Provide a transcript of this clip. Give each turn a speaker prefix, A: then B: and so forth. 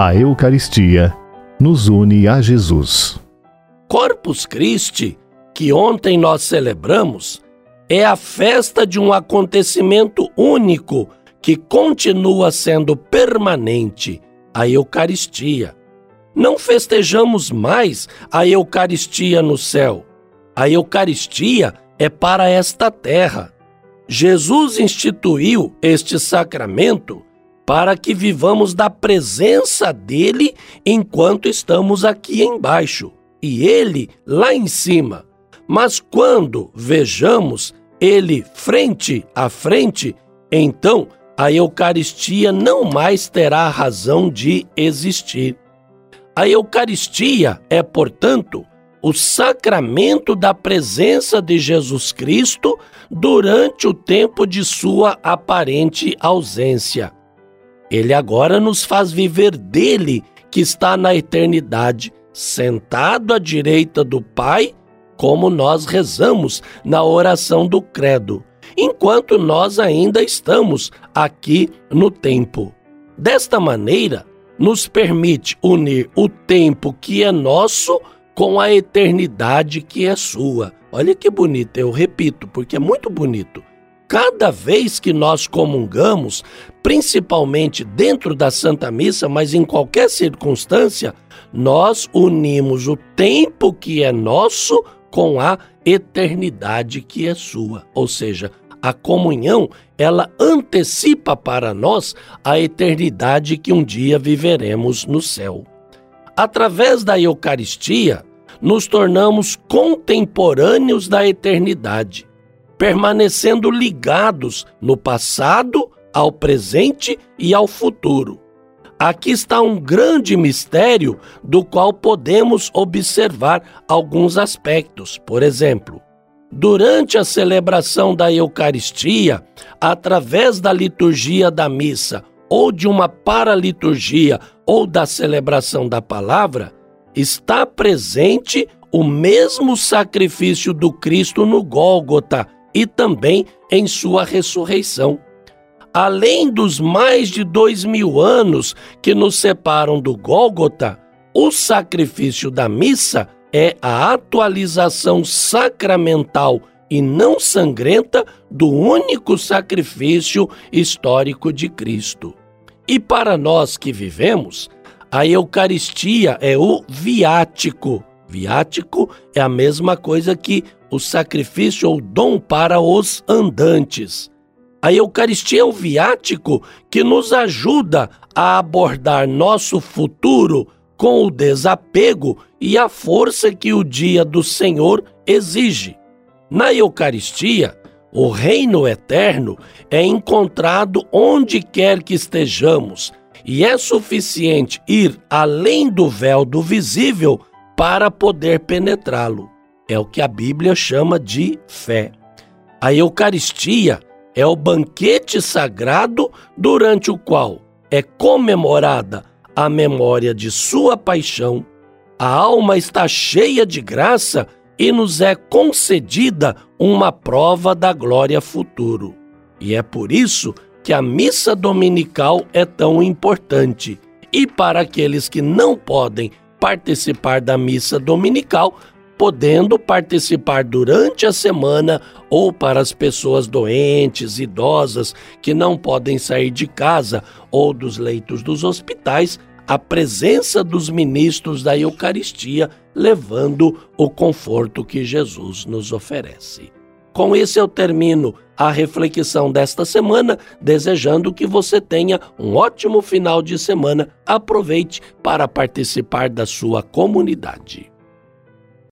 A: A Eucaristia nos une a Jesus.
B: Corpus Christi, que ontem nós celebramos, é a festa de um acontecimento único que continua sendo permanente, a Eucaristia. Não festejamos mais a Eucaristia no céu. A Eucaristia é para esta terra. Jesus instituiu este sacramento para que vivamos da presença dele enquanto estamos aqui embaixo e ele lá em cima. Mas quando vejamos ele frente a frente, então a Eucaristia não mais terá razão de existir. A Eucaristia é, portanto, o sacramento da presença de Jesus Cristo durante o tempo de sua aparente ausência. Ele agora nos faz viver dele que está na eternidade, sentado à direita do Pai, como nós rezamos na oração do Credo, enquanto nós ainda estamos aqui no tempo. Desta maneira, nos permite unir o tempo que é nosso com a eternidade que é sua. Olha que bonito, eu repito, porque é muito bonito. Cada vez que nós comungamos, principalmente dentro da Santa Missa, mas em qualquer circunstância, nós unimos o tempo que é nosso com a eternidade que é sua. Ou seja, a comunhão, ela antecipa para nós a eternidade que um dia viveremos no céu. Através da Eucaristia, nos tornamos contemporâneos da eternidade, permanecendo ligados no passado, ao presente e ao futuro. Aqui está um grande mistério do qual podemos observar alguns aspectos. Por exemplo, durante a celebração da Eucaristia, através da liturgia da missa ou de uma paraliturgia ou da celebração da palavra, está presente o mesmo sacrifício do Cristo no Gólgota e também em sua ressurreição. Além dos mais de dois mil anos que nos separam do Gólgota, o sacrifício da missa é a atualização sacramental e não sangrenta do único sacrifício histórico de Cristo. E para nós que vivemos, a Eucaristia é o viático. Viático é a mesma coisa que o sacrifício ou dom para os andantes. A Eucaristia é o viático que nos ajuda a abordar nosso futuro com o desapego e a força que o dia do Senhor exige. Na Eucaristia, o reino eterno é encontrado onde quer que estejamos e é suficiente ir além do véu do visível para poder penetrá-lo. É o que a Bíblia chama de fé. A Eucaristia é o banquete sagrado durante o qual é comemorada a memória de sua paixão. A alma está cheia de graça e nos é concedida uma prova da glória futuro. E é por isso que a missa dominical é tão importante. E para aqueles que não podem participar da missa dominical, podendo participar durante a semana ou para as pessoas doentes, idosas, que não podem sair de casa ou dos leitos dos hospitais, a presença dos ministros da Eucaristia, levando o conforto que Jesus nos oferece. Com isso eu termino a reflexão desta semana, desejando que você tenha um ótimo final de semana. Aproveite para participar da sua comunidade.